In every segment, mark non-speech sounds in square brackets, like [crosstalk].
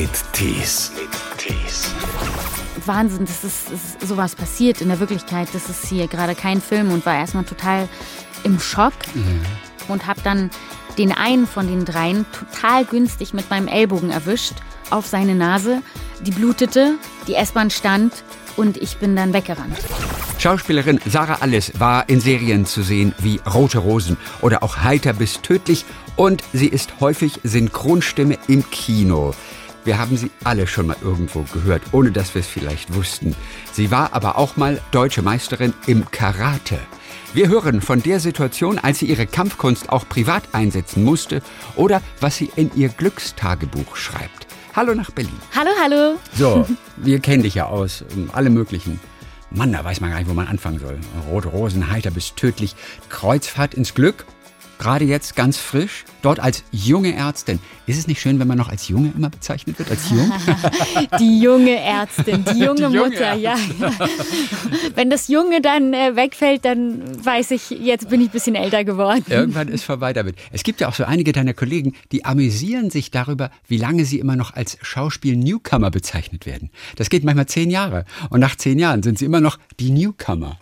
mit Tees. Tees. Wahnsinn, dass es, dass sowas passiert in der Wirklichkeit. Das ist hier gerade kein Film und war erstmal total im Schock und habe dann den einen von den dreien total günstig mit meinem Ellbogen erwischt auf seine Nase. Die blutete, die S-Bahn stand und ich bin dann weggerannt. Schauspielerin Sarah Alles war in Serien zu sehen wie Rote Rosen oder auch Heiter bis tödlich und sie ist häufig Synchronstimme im Kino. Wir haben sie alle schon mal irgendwo gehört, ohne dass wir es vielleicht wussten. Sie war aber auch mal deutsche Meisterin im Karate. Wir hören von der Situation, als sie ihre Kampfkunst auch privat einsetzen musste oder was sie in ihr Glückstagebuch schreibt. Hallo nach Berlin. Hallo, hallo. So, [laughs] wir kennen dich ja aus, ähm, alle möglichen. Mann, da weiß man gar nicht, wo man anfangen soll. Rote Rosen, heiter bis tödlich. Kreuzfahrt ins Glück. Gerade jetzt ganz frisch, dort als junge Ärztin. Ist es nicht schön, wenn man noch als Junge immer bezeichnet wird, als jung? [laughs] Die junge Ärztin, die junge, Die junge Mutter, ja, ja. [laughs] Wenn das Junge dann äh, wegfällt, dann weiß ich, jetzt bin ich ein bisschen älter geworden. Irgendwann ist vorbei damit. Es gibt ja auch so einige deiner Kollegen, die amüsieren sich darüber, wie lange sie immer noch als Schauspiel-Newcomer bezeichnet werden. Das geht manchmal zehn Jahre. Und nach zehn Jahren sind sie immer noch die Newcomer.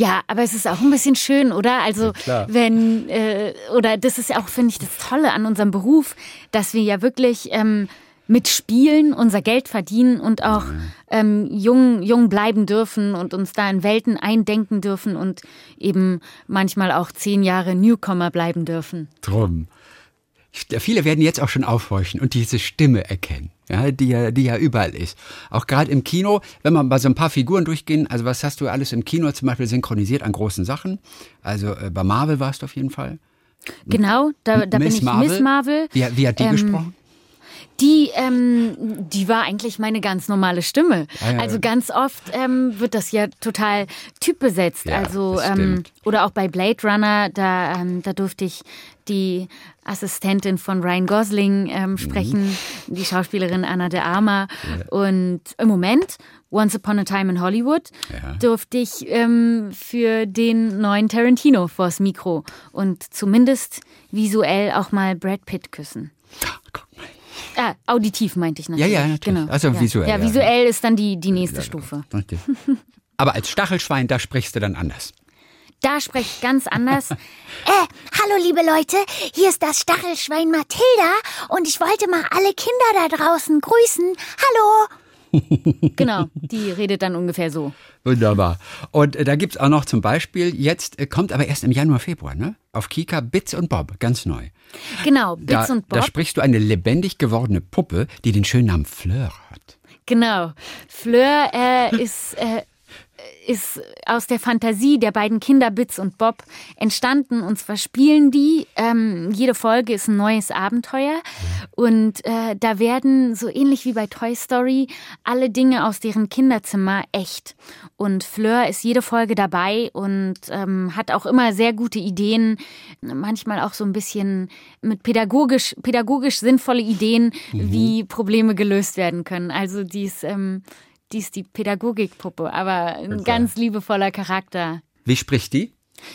Ja, aber es ist auch ein bisschen schön, oder? Also klar. wenn äh, oder das ist ja auch finde ich das Tolle an unserem Beruf, dass wir ja wirklich ähm, mit Spielen unser Geld verdienen und auch ähm, jung jung bleiben dürfen und uns da in Welten eindenken dürfen und eben manchmal auch zehn Jahre Newcomer bleiben dürfen. Drum. Viele werden jetzt auch schon aufhorchen und diese Stimme erkennen, ja, die, ja, die ja überall ist. Auch gerade im Kino, wenn man bei so ein paar Figuren durchgehen, also was hast du alles im Kino zum Beispiel synchronisiert an großen Sachen? Also äh, bei Marvel warst du auf jeden Fall. Genau, da, da bin ich Miss Marvel. Wie, wie hat die Ähm, gesprochen? Die, ähm, die war eigentlich meine ganz normale Stimme. Ah, ja, also ja. ganz oft ähm, wird das ja total typbesetzt. Ja, also ähm, oder auch bei Blade Runner, da, ähm, da durfte ich die Assistentin von Ryan Gosling Mhm. ähm, sprechen, die Schauspielerin Anna de Arma. Und im Moment, Once Upon a Time in Hollywood, Ja. durfte ich ähm, für den neuen Tarantino vors Mikro und zumindest visuell auch mal Brad Pitt küssen. Guck mal. Ah, auditiv meinte ich natürlich. Ja, ja, natürlich. Genau. Also ja. visuell, Ja, ja. visuell ist dann die, die nächste Stufe. Richtig. Aber als Stachelschwein, da sprichst du dann anders. Da spreche ich ganz anders. [laughs] Äh, hallo liebe Leute, hier ist das Stachelschwein Mathilda und ich wollte mal alle Kinder da draußen grüßen. Hallo! [laughs] genau, die redet dann ungefähr so. Wunderbar. Und äh, da gibt's auch noch zum Beispiel, jetzt äh, kommt aber erst im Januar, Februar, ne? Auf Kika Bits und Bob, ganz neu. Genau, Bits Da, und da Bob. sprichst du eine lebendig gewordene Puppe, die den schönen Namen Fleur hat. Genau. Fleur äh, ist, äh, ist aus der Fantasie der beiden Kinder Bits und Bob entstanden. Und zwar spielen die, ähm, jede Folge ist ein neues Abenteuer. Und äh, da werden, so ähnlich wie bei Toy Story, alle Dinge aus deren Kinderzimmer echt. Und Fleur ist jede Folge dabei und ähm, hat auch immer sehr gute Ideen, manchmal auch so ein bisschen mit pädagogisch, pädagogisch sinnvolle Ideen, wie Probleme gelöst werden können. Also die ist, ähm, die ist die Pädagogikpuppe, aber ein ganz liebevoller Charakter. Wie spricht die?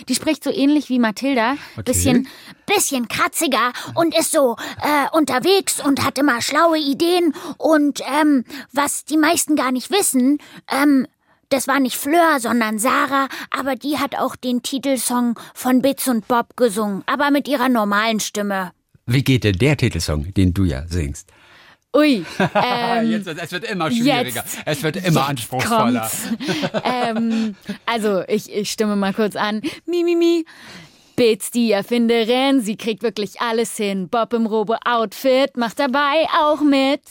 Die spricht so ähnlich wie Mathilda, bisschen Bisschen kratziger und ist so äh, unterwegs und hat immer schlaue Ideen und ähm, was die meisten gar nicht wissen, ähm, das war nicht Fleur, sondern Sarah, aber die hat auch den Titelsong von Bits und Bob gesungen, aber mit ihrer normalen Stimme. Wie geht denn der Titelsong, den du ja singst? Ui, [laughs] ähm, jetzt, es wird immer schwieriger. Es wird immer anspruchsvoller. ähm, also, ich, ich stimme mal kurz an. Mi, mi, mi. Bits, die Erfinderin, sie kriegt wirklich alles hin. Bob im Robo-Outfit macht dabei auch mit.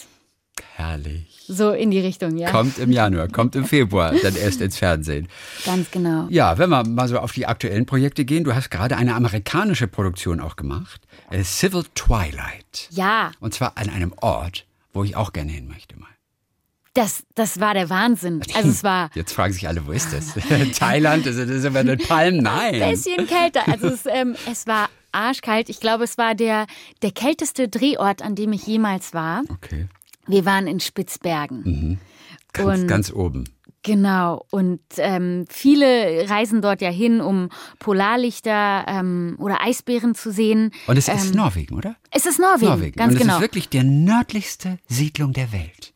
Herrlich. So in die Richtung, ja. Kommt im Januar, kommt im Februar, dann erst ins Fernsehen. Ganz genau. Ja, wenn wir mal so auf die aktuellen Projekte gehen, du hast gerade eine amerikanische Produktion auch gemacht, äh, Civil Twilight. Ja, Und zwar an einem Ort, wo ich auch gerne hin möchte mal. das, das war der Wahnsinn. [laughs] Also es war Jetzt fragen sich alle, wo ist das? [laughs] Thailand, ist das ist über den Palmen? Nein. ein bisschen kälter. Also es, ähm, es war arschkalt. Ich glaube, es war der, der kälteste Drehort, an dem ich jemals war. Okay. Wir waren in Spitzbergen. Ganz, Und- ganz oben. Genau, und ähm, viele reisen dort ja hin, um Polarlichter ähm, oder Eisbären zu sehen. Und es ist Ähm, Norwegen, oder? Es ist Norwegen, Norwegen. ganz Und genau. es ist wirklich die nördlichste Siedlung der Welt.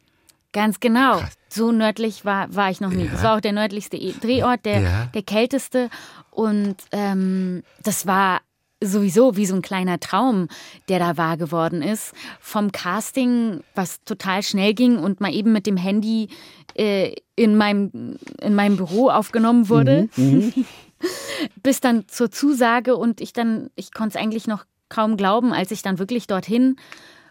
Ganz genau. Krass. So nördlich war, war ich noch nie. Ja. Das war auch der nördlichste E- Drehort, der, Ja. der kälteste. Und ähm, das war sowieso wie so ein kleiner Traum, der da wahr geworden ist. Vom Casting, was total schnell ging und mal eben mit dem Handy äh, in, meinem, in meinem Büro aufgenommen wurde. [laughs] Bis dann zur Zusage und ich dann, ich konnte es eigentlich noch kaum glauben, als ich dann wirklich dorthin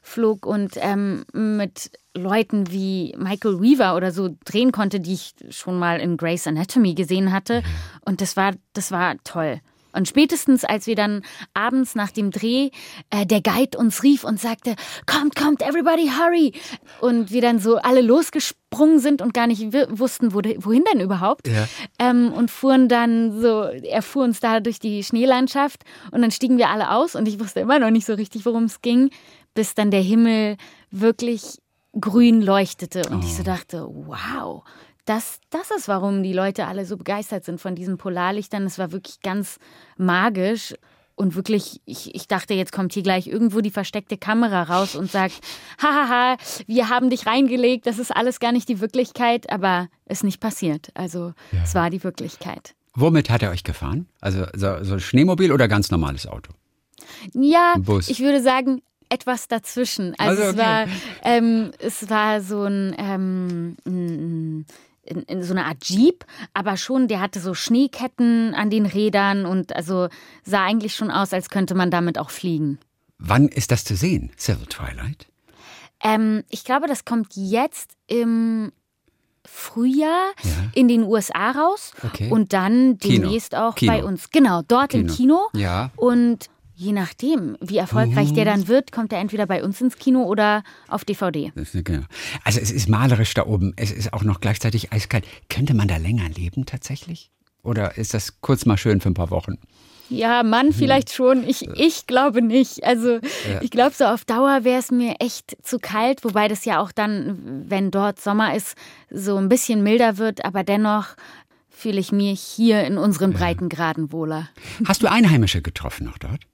flog und ähm, mit Leuten wie Michael Weaver oder so drehen konnte, die ich schon mal in Grey's Anatomy gesehen hatte. Und das war, das war toll. Und spätestens, als wir dann abends nach dem Dreh äh, der Guide uns rief und sagte, kommt, kommt, everybody hurry. Und wir dann so alle losgesprungen sind und gar nicht wussten, wo, wohin denn überhaupt. Ja. Ähm, und fuhren dann so, er fuhr uns da durch die Schneelandschaft und dann stiegen wir alle aus und ich wusste immer noch nicht so richtig, worum es ging, bis dann der Himmel wirklich grün leuchtete und ich so dachte, wow, das, das ist, warum die Leute alle so begeistert sind von diesen Polarlichtern. Es war wirklich ganz magisch. Und wirklich, ich, ich dachte, jetzt kommt hier gleich irgendwo die versteckte Kamera raus und sagt, [laughs] hahaha, wir haben dich reingelegt, das ist alles gar nicht die Wirklichkeit, aber ist nicht passiert. Also es war die Wirklichkeit. Womit hat er euch gefahren? Also so, so Schneemobil oder ganz normales Auto? Ja, Bus. ich würde sagen, etwas dazwischen. Also, Also, es, war, ähm, es war so ein, ähm, ein- in, in so eine Art Jeep, aber schon, der hatte so Schneeketten an den Rädern und also sah eigentlich schon aus, als könnte man damit auch fliegen. Wann ist das zu sehen, Civil Twilight? Ähm, ich glaube, das kommt jetzt im Frühjahr Ja. in den USA raus Okay. und dann Kino. demnächst auch Kino. bei uns. Genau, dort im Kino. Ja. Und je nachdem, wie erfolgreich der Mhm. dann wird, kommt er entweder bei uns ins Kino oder auf DVD. Genau. Also es ist malerisch da oben. Es ist auch noch gleichzeitig eiskalt. Könnte man da länger leben tatsächlich? Oder ist das kurz mal schön für ein paar Wochen? Ja, Mann, vielleicht schon. Ich, ich glaube nicht. Also ich glaube, so auf Dauer wäre es mir echt zu kalt, wobei das ja auch dann, wenn dort Sommer ist, so ein bisschen milder wird, aber dennoch fühle ich mich hier in unseren Breitengraden wohler. Hast du Einheimische getroffen noch dort?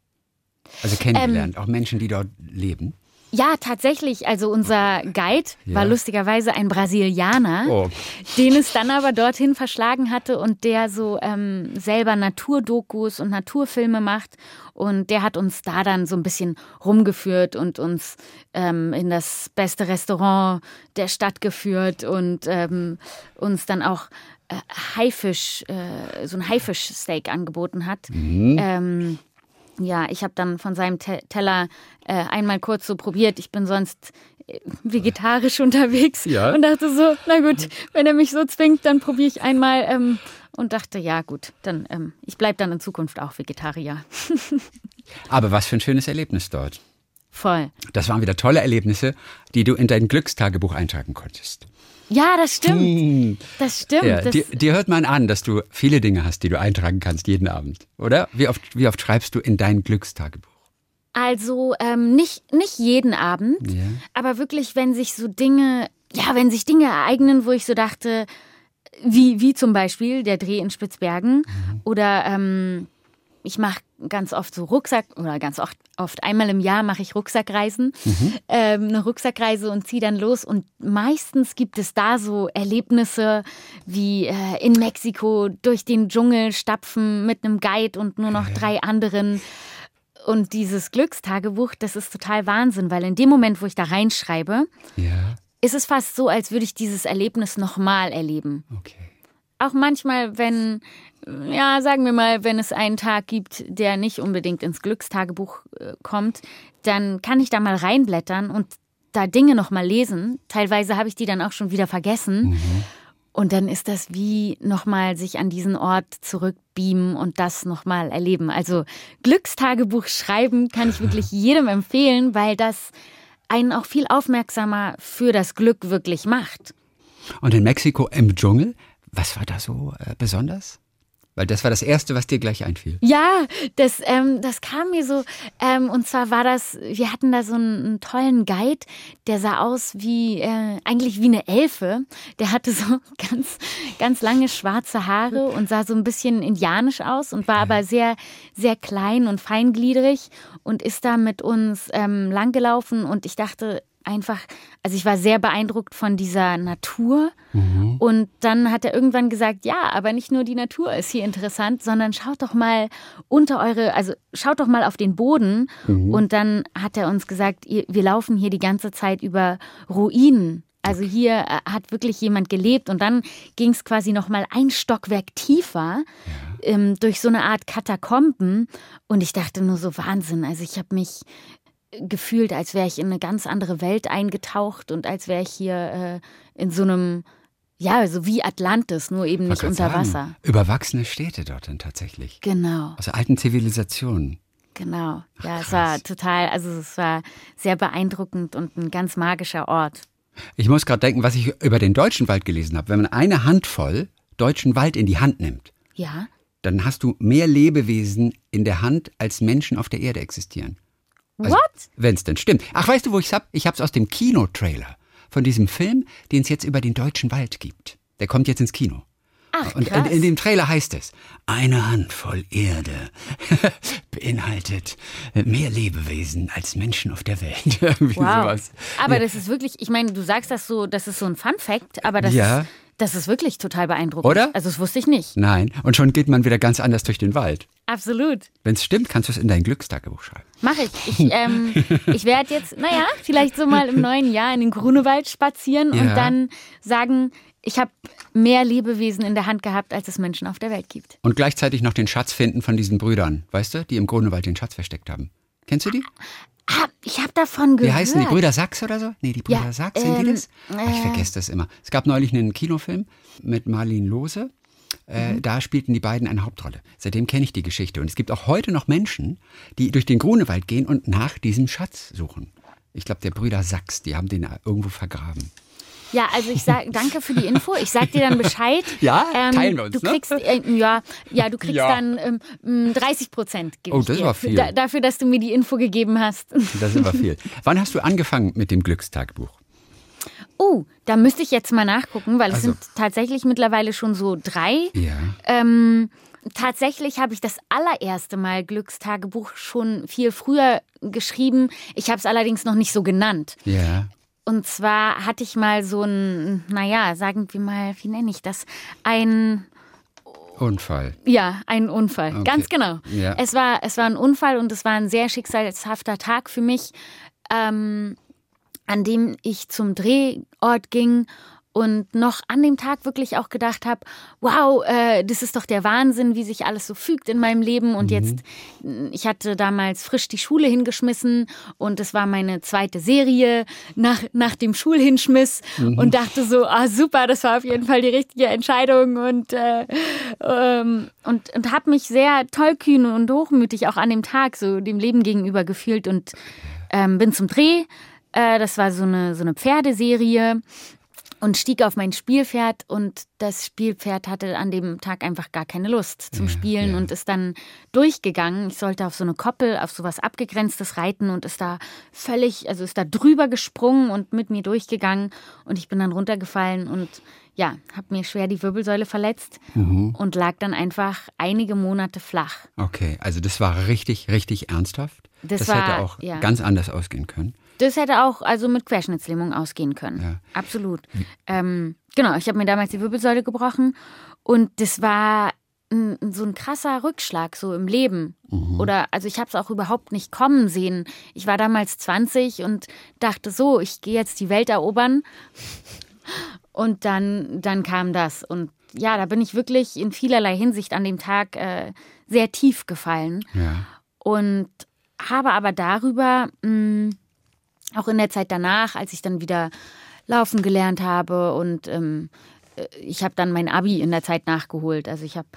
Also Ähm, kennengelernt, auch Menschen, die dort leben? Ja, tatsächlich. Also unser Guide Ja. war lustigerweise ein Brasilianer, Oh. den es dann aber dorthin verschlagen hatte und der so ähm, selber Naturdokus und Naturfilme macht. Und der hat uns da dann so ein bisschen rumgeführt und uns ähm, in das beste Restaurant der Stadt geführt und ähm, uns dann auch äh, Haifisch, äh, so ein Haifischsteak angeboten hat. Ähm, ja, ich habe dann von seinem Te Teller äh, einmal kurz so probiert. Ich bin sonst äh, vegetarisch [laughs] unterwegs Ja. und dachte so, na gut, wenn er mich so zwingt, dann probiere ich einmal ähm, und dachte, ja gut, dann ähm, ich bleibe dann in Zukunft auch Vegetarier. [laughs] Aber was für ein schönes Erlebnis dort. Voll. Das waren wieder tolle Erlebnisse, die du in dein Glückstagebuch eintragen konntest. Ja, das stimmt. Das stimmt. Ja, das, dir, dir hört man an, dass du viele Dinge hast, die du eintragen kannst jeden Abend, oder? Wie oft, wie oft schreibst du in dein Glückstagebuch? Also ähm, nicht, nicht jeden Abend, Ja. aber wirklich, wenn sich so Dinge, ja, wenn sich Dinge ereignen, wo ich so dachte, wie, wie zum Beispiel der Dreh in Spitzbergen oder ähm, ich mache ganz oft so Rucksack oder ganz oft, oft einmal im Jahr mache ich Rucksackreisen, ähm, eine Rucksackreise und ziehe dann los und meistens gibt es da so Erlebnisse wie äh, in Mexiko durch den Dschungel stapfen mit einem Guide und nur noch drei anderen. Und dieses Glückstagebuch, das ist total Wahnsinn, weil in dem Moment, wo ich da reinschreibe, Ja, ist es fast so, als würde ich dieses Erlebnis nochmal erleben. okay. Auch manchmal, wenn, ja, sagen wir mal, wenn es einen Tag gibt, der nicht unbedingt ins Glückstagebuch äh, kommt, dann kann ich da mal reinblättern und da Dinge nochmal lesen. Teilweise habe ich die dann auch schon wieder vergessen. Und dann ist das wie nochmal sich an diesen Ort zurückbeamen und das nochmal erleben. Also Glückstagebuch schreiben kann ich wirklich [laughs] jedem empfehlen, weil das einen auch viel aufmerksamer für das Glück wirklich macht. Und in Mexiko im Dschungel, was war da so äh, besonders? Weil das war das Erste, was dir gleich einfiel. Ja, das, ähm, das kam mir so. Ähm, und zwar war das, wir hatten da so einen, einen tollen Guide, der sah aus wie, äh, eigentlich wie eine Elfe. Der hatte so [laughs] ganz, ganz lange schwarze Haare und sah so ein bisschen indianisch aus und war aber sehr, sehr klein und feingliedrig und ist da mit uns ähm, langgelaufen. Und ich dachte, einfach, also ich war sehr beeindruckt von dieser Natur. Mhm. Und dann hat er irgendwann gesagt, ja, aber nicht nur die Natur ist hier interessant, sondern schaut doch mal unter eure, also schaut doch mal auf den Boden. Mhm. Und dann hat er uns gesagt, wir laufen hier die ganze Zeit über Ruinen. Also hier äh, hat wirklich jemand gelebt und dann ging es quasi noch mal ein Stockwerk tiefer ähm, durch so eine Art Katakomben und ich dachte nur so Wahnsinn. Also ich habe mich gefühlt, als wäre ich in eine ganz andere Welt eingetaucht und als wäre ich hier äh, in so einem, ja, so wie Atlantis, nur eben nicht unter sagen, Wasser. Überwachsene Städte dort dann tatsächlich. Genau. Aus alten Zivilisationen. Genau. Ach, ja, krass. es war total, also es war sehr beeindruckend und ein ganz magischer Ort. Ich muss gerade denken, was ich über den deutschen Wald gelesen habe. Wenn man eine Handvoll deutschen Wald in die Hand nimmt, ja. dann hast du mehr Lebewesen in der Hand, als Menschen auf der Erde existieren. Also, What? Wenn es denn stimmt. Ach, weißt du, wo ich's hab? Ich hab's aus dem Kinotrailer von diesem Film, den es jetzt über den deutschen Wald gibt. Der kommt jetzt ins Kino. Ach, und in, in dem Trailer heißt es, eine Handvoll Erde [laughs] beinhaltet mehr Lebewesen als Menschen auf der Welt. [laughs] wow. Sowas. Aber ja. das ist wirklich, ich meine, du sagst das so, das ist so ein Fun Fact, aber das ja. ist das ist wirklich total beeindruckend. Oder? Also das wusste ich nicht. Nein. Und schon geht man wieder ganz anders durch den Wald. Absolut. Wenn es stimmt, kannst du es in dein Glückstagebuch schreiben. Mach ich. Ich, ähm, [laughs] ich werde jetzt, naja, vielleicht so mal im neuen Jahr in den Grunewald spazieren ja. und dann sagen, ich habe mehr Lebewesen in der Hand gehabt, als es Menschen auf der Welt gibt. Und gleichzeitig noch den Schatz finden von diesen Brüdern, weißt du, die im Grunewald den Schatz versteckt haben. Kennst du die? Ah, ich habe davon gehört. Wie heißen die? Brüder Sachs oder so? Nee, die Brüder ja, Sachs, sind ähm, die das? Äh, ich vergesse das immer. Es gab neulich einen Kinofilm mit Marlene Lose. Äh, mhm. Da spielten die beiden eine Hauptrolle. Seitdem kenne ich die Geschichte. Und es gibt auch heute noch Menschen, die durch den Grunewald gehen und nach diesem Schatz suchen. Ich glaube, der Brüder Sachs, die haben den irgendwo vergraben. Ja, also ich sage danke für die Info. Ich sag dir dann Bescheid. [laughs] Ja, ähm, teilen wir uns. Du ne? kriegst, äh, ja, ja, du kriegst ja. dann ähm, 30 Prozent. Oh, das war viel. Da, dafür, dass du mir die Info gegeben hast. Das ist aber viel. Wann hast du angefangen mit dem Glückstagebuch? Oh, da müsste ich jetzt mal nachgucken, weil also. es sind tatsächlich mittlerweile schon so drei. Ja. Ähm, tatsächlich habe ich das allererste Mal Glückstagebuch schon viel früher geschrieben. Ich habe es allerdings noch nicht so genannt. Ja. Und zwar hatte ich mal so ein, naja, sagen wir mal, wie nenne ich das? Ein Unfall. Ja, ein Unfall. Okay. Ganz genau. Ja. Es, war, es war ein Unfall und es war ein sehr schicksalshafter Tag für mich, ähm, an dem ich zum Drehort ging und noch an dem Tag wirklich auch gedacht habe, wow, äh, das ist doch der Wahnsinn, wie sich alles so fügt in meinem Leben. Und mhm. jetzt, ich hatte damals frisch die Schule hingeschmissen und es war meine zweite Serie nach, nach dem Schulhinschmiss mhm. und dachte so, ah super, das war auf jeden Fall die richtige Entscheidung und, äh, ähm, und, und habe mich sehr tollkühn und hochmütig auch an dem Tag so dem Leben gegenüber gefühlt und ähm, bin zum Dreh. Äh, das war so eine, so eine Pferdeserie und stieg auf mein Spielpferd und das Spielpferd hatte an dem Tag einfach gar keine Lust zum ja, Spielen ja. und ist dann durchgegangen. Ich sollte auf so eine Koppel, auf sowas abgegrenztes reiten und ist da völlig, also ist da drüber gesprungen und mit mir durchgegangen und ich bin dann runtergefallen und ja, habe mir schwer die Wirbelsäule verletzt mhm. und lag dann einfach einige Monate flach. Okay, also das war richtig, richtig ernsthaft. Das, das war, hätte auch ja. ganz anders ausgehen können. Das hätte auch also mit Querschnittslähmung ausgehen können. Ja. Absolut. Ähm, genau, ich habe mir damals die Wirbelsäule gebrochen und das war ein, so ein krasser Rückschlag so im Leben. Mhm. Oder also ich habe es auch überhaupt nicht kommen sehen. Ich war damals 20 und dachte so, ich gehe jetzt die Welt erobern. Und dann, dann kam das. Und ja, da bin ich wirklich in vielerlei Hinsicht an dem Tag äh, sehr tief gefallen. Ja. Und habe aber darüber mh, hm, auch in der Zeit danach, als ich dann wieder laufen gelernt habe und ähm, äh, ich habe dann mein Abi in der Zeit nachgeholt. Also ich habe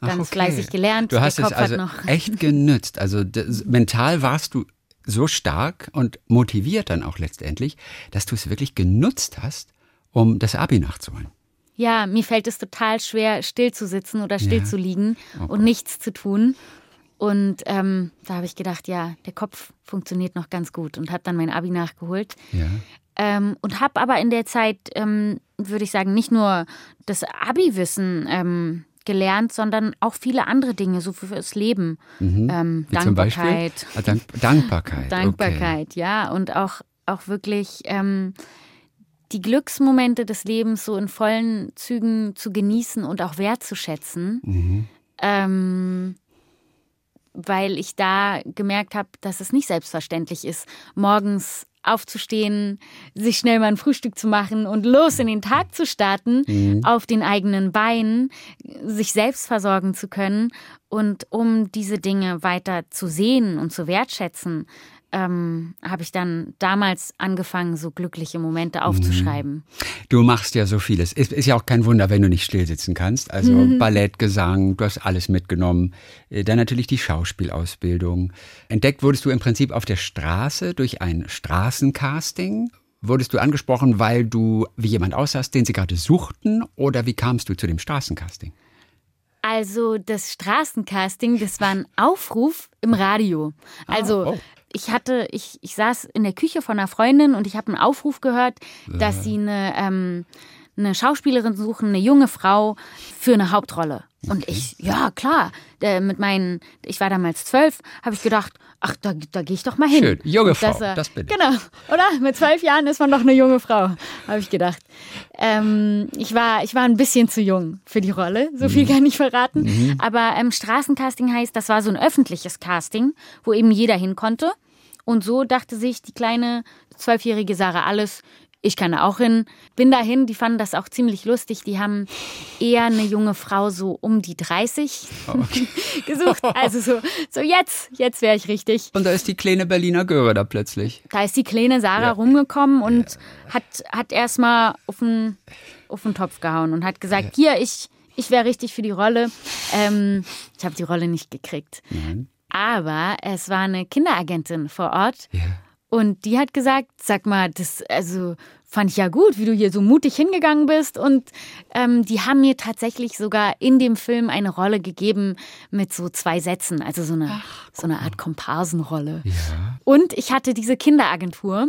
ganz okay. fleißig gelernt. Du hast es also echt genützt. Also mental warst du so stark und motiviert dann auch letztendlich, dass du es wirklich genutzt hast, um das Abi nachzuholen. Ja, mir fällt es total schwer, still zu sitzen oder still Ja. zu liegen Oh und nichts zu tun. Und ähm, da habe ich gedacht, ja, der Kopf funktioniert noch ganz gut und habe dann mein Abi nachgeholt. Ja. Ähm, und habe aber in der Zeit, ähm, würde ich sagen, nicht nur das Abi-Wissen ähm, gelernt, sondern auch viele andere Dinge, so fürs Leben. Ähm, Mhm. Beispiel? Dankbarkeit. Ah, Dank Dankbarkeit. Dankbarkeit, ja. Und auch, auch wirklich ähm, die Glücksmomente des Lebens so in vollen Zügen zu genießen und auch wertzuschätzen. Mhm. Weil ich da gemerkt habe, dass es nicht selbstverständlich ist, morgens aufzustehen, sich schnell mal ein Frühstück zu machen und los in den Tag zu starten, Mhm. auf den eigenen Beinen, sich selbst versorgen zu können. Und um diese Dinge weiter zu sehen und zu wertschätzen, ähm, habe ich dann damals angefangen, so glückliche Momente aufzuschreiben. Du machst ja so vieles. Ist, ist ja auch kein Wunder, wenn du nicht still sitzen kannst. Also Mhm. Ballett, Gesang, du hast alles mitgenommen. Äh, Dann natürlich die Schauspielausbildung. Entdeckt wurdest du im Prinzip auf der Straße durch ein Straßencasting. Wurdest du angesprochen, weil du wie jemand aussahst, den sie gerade suchten? Oder wie kamst du zu dem Straßencasting? Also das Straßencasting, das war ein Aufruf im Radio. Also oh. Ich hatte, ich, ich saß in der Küche von einer Freundin und ich habe einen Aufruf gehört, dass sie eine, ähm, eine Schauspielerin suchen, eine junge Frau für eine Hauptrolle. Und ich, ja klar, äh, mit meinen, ich war damals zwölf, habe ich gedacht, ach, da, da gehe ich doch mal hin. Schön, junge Frau, äh, das bin ich. Genau, oder? Mit zwölf Jahren ist man doch eine junge Frau, habe ich gedacht. Ähm, ich, war, ich war ein bisschen zu jung für die Rolle, so viel kann ich verraten. Aber ähm, Straßencasting heißt, das war so ein öffentliches Casting, wo eben jeder hin konnte. Und so dachte sich die kleine zwölfjährige Sarah alles, ich kann da auch hin. Bin dahin, die fanden das auch ziemlich lustig. Die haben eher eine junge Frau so um die 30 [laughs] gesucht. Also so, so jetzt, jetzt wäre ich richtig. Und da ist die kleine Berliner Göre da plötzlich. Da ist die kleine Sarah Ja. rumgekommen und hat, hat erstmal auf den, auf den Topf gehauen und hat gesagt, hier, ich, ich wäre richtig für die Rolle. Ähm, ich habe die Rolle nicht gekriegt. Aber es war eine Kinderagentin vor Ort Ja. und die hat gesagt, sag mal, das also fand ich ja gut, wie du hier so mutig hingegangen bist. Und ähm, die haben mir tatsächlich sogar in dem Film eine Rolle gegeben mit so zwei Sätzen, also so eine, so eine Art Komparsenrolle. Ja. Und ich hatte diese Kinderagentur.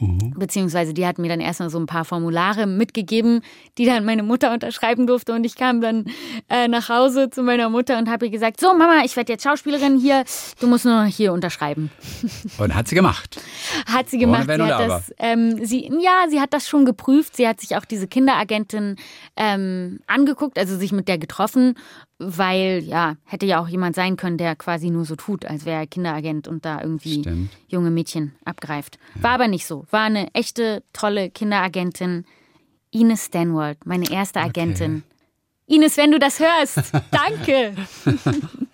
Mhm. Beziehungsweise die hat mir dann erstmal so ein paar Formulare mitgegeben, die dann meine Mutter unterschreiben durfte. Und ich kam dann äh, nach Hause zu meiner Mutter und habe ihr gesagt, so Mama, ich werde jetzt Schauspielerin hier, du musst nur noch hier unterschreiben. [laughs] Und hat sie gemacht. Hat sie gemacht. Wenn Sie hat das, ähm, sie, ja, sie hat das schon geprüft. Sie hat sich auch diese Kinderagentin ähm, angeguckt, also sich mit der getroffen, weil ja, hätte ja auch jemand sein können, der quasi nur so tut, als wäre er Kinderagent und da irgendwie Stimmt. junge Mädchen abgreift. War aber nicht so. War eine echte, tolle Kinderagentin. Ines Stanwald, meine erste Agentin. Ines, wenn du das hörst, [laughs] danke. [laughs]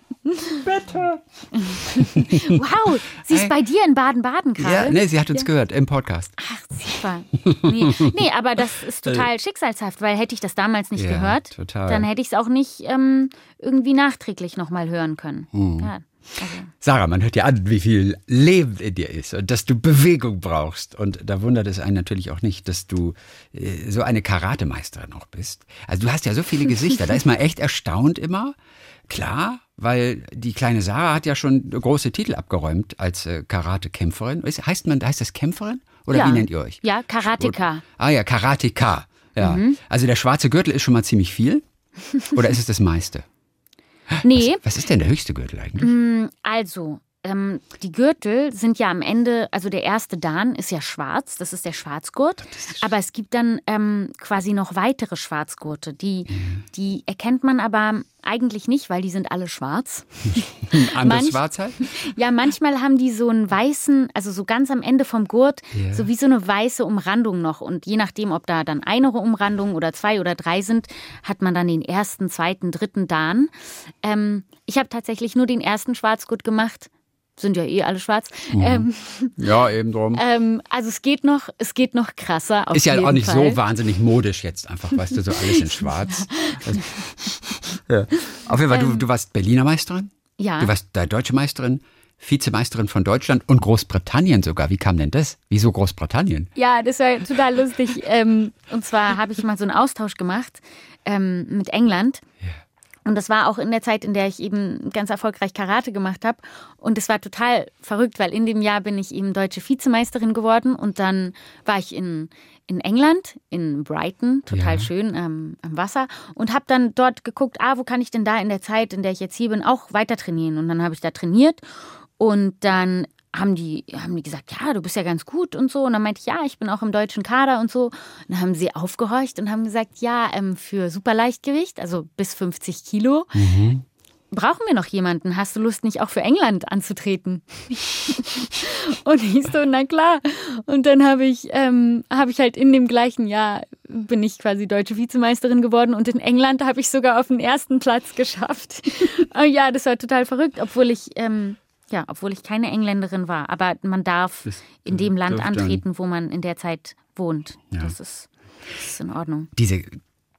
Bitte. [laughs] wow, sie ist bei dir in Baden-Baden gerade. Ja, nee, sie hat uns gehört im Podcast. Ach, super. Nee, nee, aber das ist total schicksalshaft, weil hätte ich das damals nicht Ja, gehört, total. dann hätte ich es auch nicht ähm, irgendwie nachträglich nochmal hören können. Hm. Ja, also, Sarah, man hört dir an, wie viel Leben in dir ist und dass du Bewegung brauchst. Und da wundert es einen natürlich auch nicht, dass du äh, so eine Karatemeisterin auch bist. Also du hast ja so viele Gesichter, da ist man echt erstaunt immer. Klar, weil die kleine Sarah hat ja schon große Titel abgeräumt als äh, Karatekämpferin. Heißt man, heißt das Kämpferin? Oder ja. wie nennt ihr euch? Ja, Karateka. Ah ja, Karateka. Ja. Also der schwarze Gürtel ist schon mal ziemlich viel. Oder ist es das meiste? Nee, Was ist denn der höchste Gürtel eigentlich? also, ähm, die Gürtel sind ja am Ende, also der erste Dan ist ja schwarz, das ist der Schwarzgurt. Aber es gibt dann ähm, quasi noch weitere Schwarzgurte. Die, die erkennt man aber eigentlich nicht, weil die sind alle schwarz. [laughs] Anders manch- schwarz halt? [laughs] Ja, manchmal haben die so einen weißen, also so ganz am Ende vom Gurt, Ja. so wie so eine weiße Umrandung noch. Und je nachdem, ob da dann eine Umrandung oder zwei oder drei sind, hat man dann den ersten, zweiten, dritten Dan. Ähm, ich habe tatsächlich nur den ersten Schwarzgurt gemacht. Sind ja eh alle schwarz. Mhm. Ähm, Ja, eben drum. [laughs] ähm, also es geht noch, es geht noch krasser. Auf Ist ja auch nicht Fall. so wahnsinnig modisch jetzt einfach, weißt du, so alles in schwarz. [laughs] Also, ja. Auf jeden Fall, du, du warst Berliner Meisterin, Ja. du warst da deutsche Meisterin, Vizemeisterin von Deutschland und Großbritannien sogar. Wie kam denn das? Wieso Großbritannien? Ja, das war total lustig. ähm, und zwar habe ich mal so einen Austausch gemacht ähm, mit England. Und das war auch in der Zeit, in der ich eben ganz erfolgreich Karate gemacht habe. Und es war total verrückt, weil in dem Jahr bin ich eben deutsche Vizemeisterin geworden. Und dann war ich in, in England, in Brighton, total Ja. schön ähm, am Wasser. Und habe dann dort geguckt, ah, wo kann ich denn da in der Zeit, in der ich jetzt hier bin, auch weiter trainieren. Und dann habe ich da trainiert. Und dann haben die, haben die gesagt, ja, du bist ja ganz gut und so. Und dann meinte ich, ja, ich bin auch im deutschen Kader und so. Und dann haben sie aufgehorcht und haben gesagt, ja, ähm, für Superleichtgewicht, also bis 50 Kilo, brauchen wir noch jemanden. Hast du Lust, nicht auch für England anzutreten? [laughs] und ich so, na klar. Und dann habe ich, ähm, habe ich halt in dem gleichen Jahr bin ich quasi deutsche Vizemeisterin geworden und in England habe ich sogar auf den ersten Platz geschafft. [laughs] oh ja, das war total verrückt, obwohl ich, ähm, ja, obwohl ich keine Engländerin war. Aber man darf Das in dem Land dürfte dann- antreten, wo man in der Zeit wohnt. Ja. Das, ist, das ist in Ordnung. Diese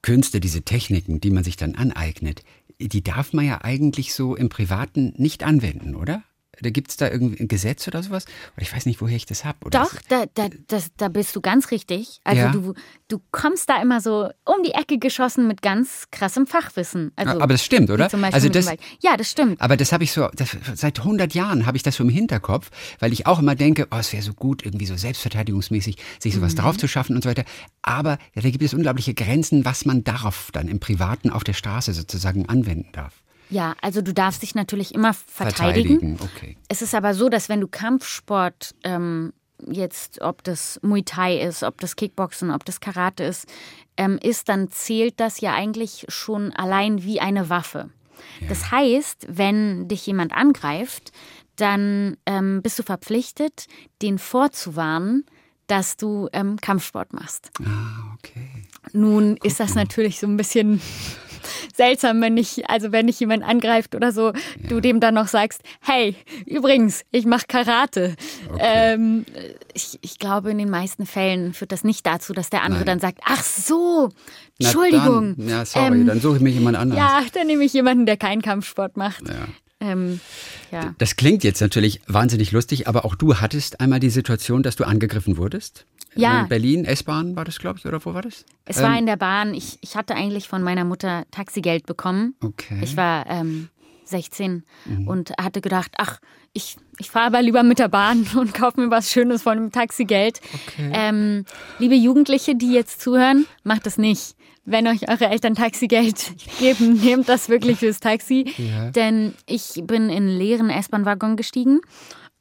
Künste, diese Techniken, die man sich dann aneignet, die darf man ja eigentlich so im Privaten nicht anwenden, oder? Da gibt es da irgendwie ein Gesetz oder sowas? Oder ich weiß nicht, woher ich das habe. Doch, da, da, das, da bist du ganz richtig. Also Ja. du, du kommst da immer so um die Ecke geschossen mit ganz krassem Fachwissen. Also, Aber das stimmt, oder? Also das-. Ja, das stimmt. Aber das habe ich so, das, seit 100 Jahren habe ich das so im Hinterkopf, weil ich auch immer denke, oh, es wäre so gut, irgendwie so selbstverteidigungsmäßig, sich sowas Mhm. drauf zu schaffen und so weiter. Aber ja, da gibt es unglaubliche Grenzen, was man darauf dann im Privaten auf der Straße sozusagen anwenden darf. Ja, also du darfst dich natürlich immer verteidigen. okay. Es ist aber so, dass wenn du Kampfsport ähm, jetzt, ob das Muay Thai ist, ob das Kickboxen, ob das Karate ist, ähm, ist, dann zählt das ja eigentlich schon allein wie eine Waffe. Das heißt, wenn dich jemand angreift, dann ähm, bist du verpflichtet, den vorzuwarnen, dass du ähm, Kampfsport machst. Ah, okay. Nun ist das natürlich so ein bisschen seltsam, wenn ich, also wenn dich jemand angreift oder so, du dem dann noch sagst, hey, übrigens, ich mache Karate. Ähm, ich, ich glaube, in den meisten Fällen führt das nicht dazu, dass der andere dann sagt, ach so, Na Entschuldigung. Dann, ja, sorry, Ähm, dann suche ich mir jemand anderes. ja, dann nehme ich jemanden, der keinen Kampfsport macht. Ja. Ähm, ja. Das klingt jetzt natürlich wahnsinnig lustig, aber auch du hattest einmal die Situation, dass du angegriffen wurdest. Ja. In Berlin, S-Bahn war das, glaube ich, oder wo war das? Es war in der Bahn. Ich, ich hatte eigentlich von meiner Mutter Taxigeld bekommen. Okay. Ich war ähm, 16 und hatte gedacht, ach, ich, ich fahre aber lieber mit der Bahn [laughs] und kaufe mir was Schönes von dem Taxigeld. Ähm, liebe Jugendliche, die jetzt zuhören, macht das nicht. Wenn euch eure Eltern Taxigeld [laughs] geben, nehmt das wirklich fürs Taxi. Ja. Denn ich bin in einen leeren S-Bahn-Waggon gestiegen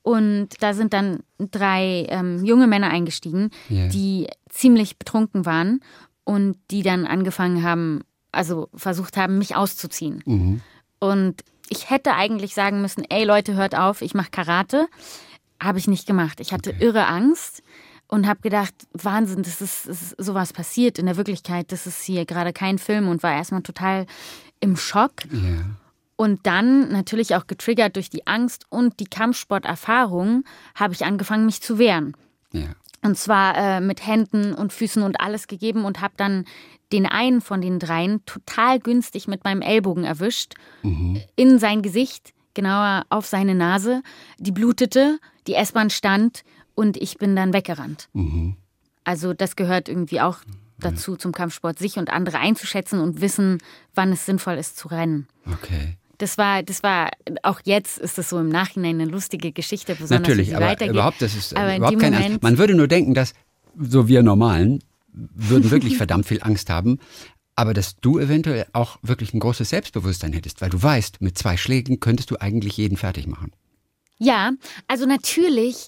und da sind dann drei ähm, junge Männer eingestiegen, Ja. die ziemlich betrunken waren und die dann angefangen haben, also versucht haben, mich auszuziehen. Mhm. Und ich hätte eigentlich sagen müssen, ey Leute, hört auf, ich mache Karate. Habe ich nicht gemacht. Ich hatte irre Angst und habe gedacht, Wahnsinn, das ist, ist sowas passiert in der Wirklichkeit. Das ist hier gerade kein Film und war erstmal total im Schock. Ja. Und dann natürlich auch getriggert durch die Angst und die Kampfsporterfahrung habe ich angefangen, mich zu wehren. Ja. Und zwar äh, mit Händen und Füßen und alles gegeben und habe dann den einen von den dreien total günstig mit meinem Ellbogen erwischt, in sein Gesicht, genauer auf seine Nase. Die blutete, die S-Bahn stand und ich bin dann weggerannt. Also das gehört irgendwie auch dazu zum Kampfsport, sich und andere einzuschätzen und wissen, wann es sinnvoll ist zu rennen. Okay. Das war, das war, auch jetzt ist das so im Nachhinein eine lustige Geschichte, besonders wie Natürlich, sie aber weitergeht. überhaupt, das ist äh, aber überhaupt kein Moment. Man würde nur denken, dass so wir Normalen würden wirklich [laughs] verdammt viel Angst haben, aber dass du eventuell auch wirklich ein großes Selbstbewusstsein hättest, weil du weißt, mit zwei Schlägen könntest du eigentlich jeden fertig machen. Ja, also natürlich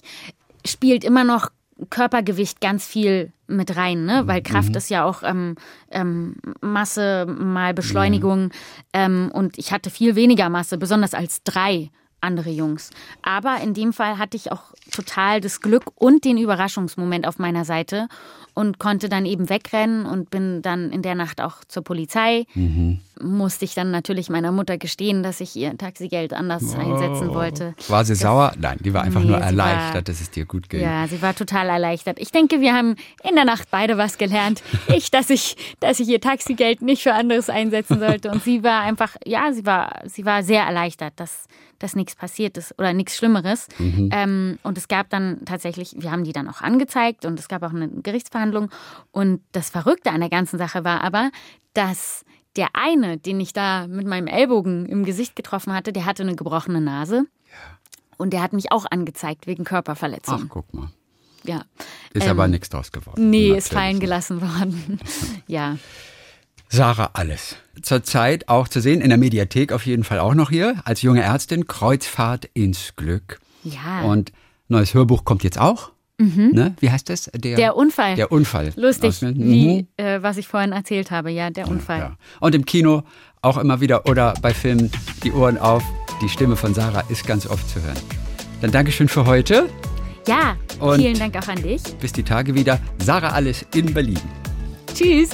spielt immer noch Körpergewicht ganz viel mit rein, ne? weil Kraft ist ja auch ähm, ähm, Masse mal Beschleunigung. Ähm, und ich hatte viel weniger Masse, besonders als drei andere Jungs. Aber in dem Fall hatte ich auch total das Glück und den Überraschungsmoment auf meiner Seite und konnte dann eben wegrennen und bin dann in der Nacht auch zur Polizei. Musste ich dann natürlich meiner Mutter gestehen, dass ich ihr Taxigeld anders einsetzen wollte. War sie sauer? Nein, die war einfach Nee, nur erleichtert, war- dass es dir gut ging. Ja, sie war total erleichtert. Ich denke, wir haben in der Nacht beide was gelernt. [laughs] Ich, dass ich, dass ich ihr Taxigeld nicht für anderes einsetzen sollte. Und sie war einfach, ja, sie war, sie war sehr erleichtert, dass, dass nichts passiert ist oder nichts Schlimmeres. Mhm. Ähm, und es gab dann tatsächlich, wir haben die dann auch angezeigt und es gab auch eine Gerichtsverhandlung. Und das Verrückte an der ganzen Sache war aber, dass der eine, den ich da mit meinem Ellbogen im Gesicht getroffen hatte, der hatte eine gebrochene Nase. Und der hat mich auch angezeigt wegen Körperverletzung. Ach, guck mal. Ja. Ist Ähm, aber nichts draus geworden. Nee, Natürlich ist fallen gelassen worden. [laughs] ja. Sarah Alles. Zurzeit auch zu sehen, in der Mediathek auf jeden Fall auch noch hier, als junge Ärztin, Kreuzfahrt ins Glück. Ja. Und neues Hörbuch kommt jetzt auch. Ne? Wie heißt das? Mhm. Der Unfall. Der Unfall. Lustig, Aus- Mhm. wie äh, was ich vorhin erzählt habe. Ja, der Unfall. Ja. Und im Kino auch immer wieder oder bei Filmen die Ohren auf. Die Stimme von Sarah ist ganz oft zu hören. Dann Dankeschön für heute. Ja, Und- vielen Dank auch an dich. Bis die Tage wieder. Sarah Alles in Berlin. Tschüss.